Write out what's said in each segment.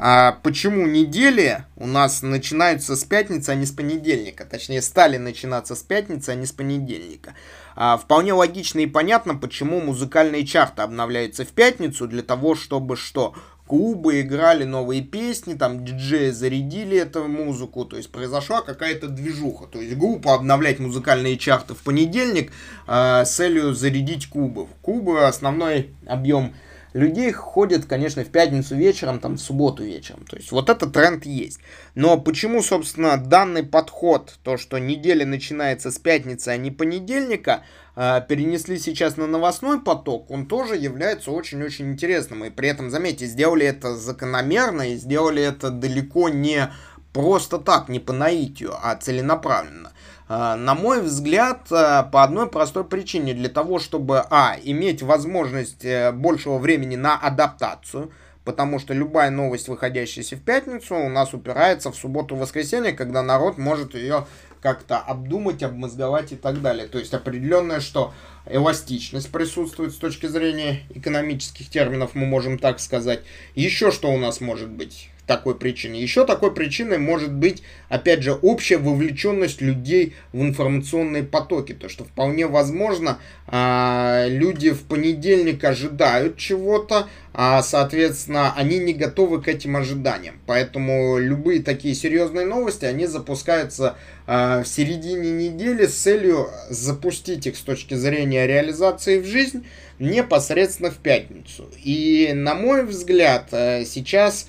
А, почему недели у нас начинаются с пятницы, а не с понедельника? Точнее, стали начинаться с пятницы, а не с понедельника. А, вполне логично и понятно, почему музыкальные чарты обновляются в пятницу, для того, чтобы что? клубы играли новые песни, там диджеи зарядили эту музыку, то есть произошла какая-то движуха. То есть группа обновлять музыкальные чарты в понедельник э, с целью зарядить клубы. Клубы основной объем людей ходит, конечно, в пятницу вечером, там, в субботу вечером. То есть вот этот тренд есть. Но почему, собственно, данный подход, то, что неделя начинается с пятницы, а не понедельника, а, перенесли сейчас на новостной поток, он тоже является очень-очень интересным. И при этом, заметьте, сделали это закономерно и сделали это далеко не просто так, не по наитию, а целенаправленно. А, на мой взгляд, а, по одной простой причине. Для того, чтобы, а, иметь возможность э, большего времени на адаптацию, потому что любая новость, выходящая в пятницу, у нас упирается в субботу-воскресенье, когда народ может ее как-то обдумать, обмозговать и так далее. То есть определенная, что эластичность присутствует с точки зрения экономических терминов, мы можем так сказать. Еще что у нас может быть? Такой причиной. Еще такой причиной может быть, опять же, общая вовлеченность людей в информационные потоки. То, что вполне возможно, а, люди в понедельник ожидают чего-то, а, соответственно, они не готовы к этим ожиданиям. Поэтому любые такие серьезные новости, они запускаются а, в середине недели с целью запустить их с точки зрения реализации в жизнь непосредственно в пятницу. И, на мой взгляд, э, сейчас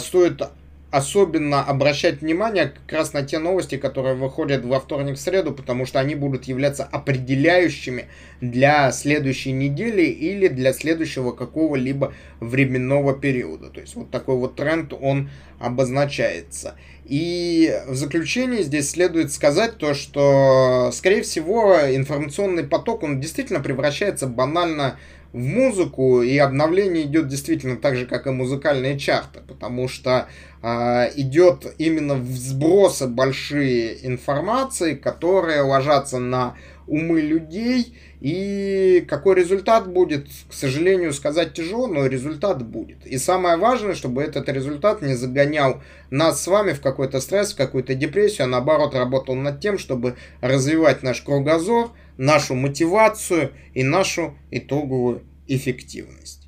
стоит особенно обращать внимание как раз на те новости, которые выходят во вторник, в среду, потому что они будут являться определяющими для следующей недели или для следующего какого-либо временного периода. То есть вот такой вот тренд, он обозначается. И в заключение здесь следует сказать то, что, скорее всего, информационный поток, он действительно превращается банально в музыку, и обновление идет действительно так же, как и музыкальные чарты, потому что э, идет именно взбросы большие информации, которые ложатся на умы людей, и какой результат будет, к сожалению, сказать тяжело, но результат будет. И самое важное, чтобы этот результат не загонял нас с вами в какой-то стресс, в какую-то депрессию, а наоборот работал над тем, чтобы развивать наш кругозор, нашу мотивацию и нашу итоговую эффективность.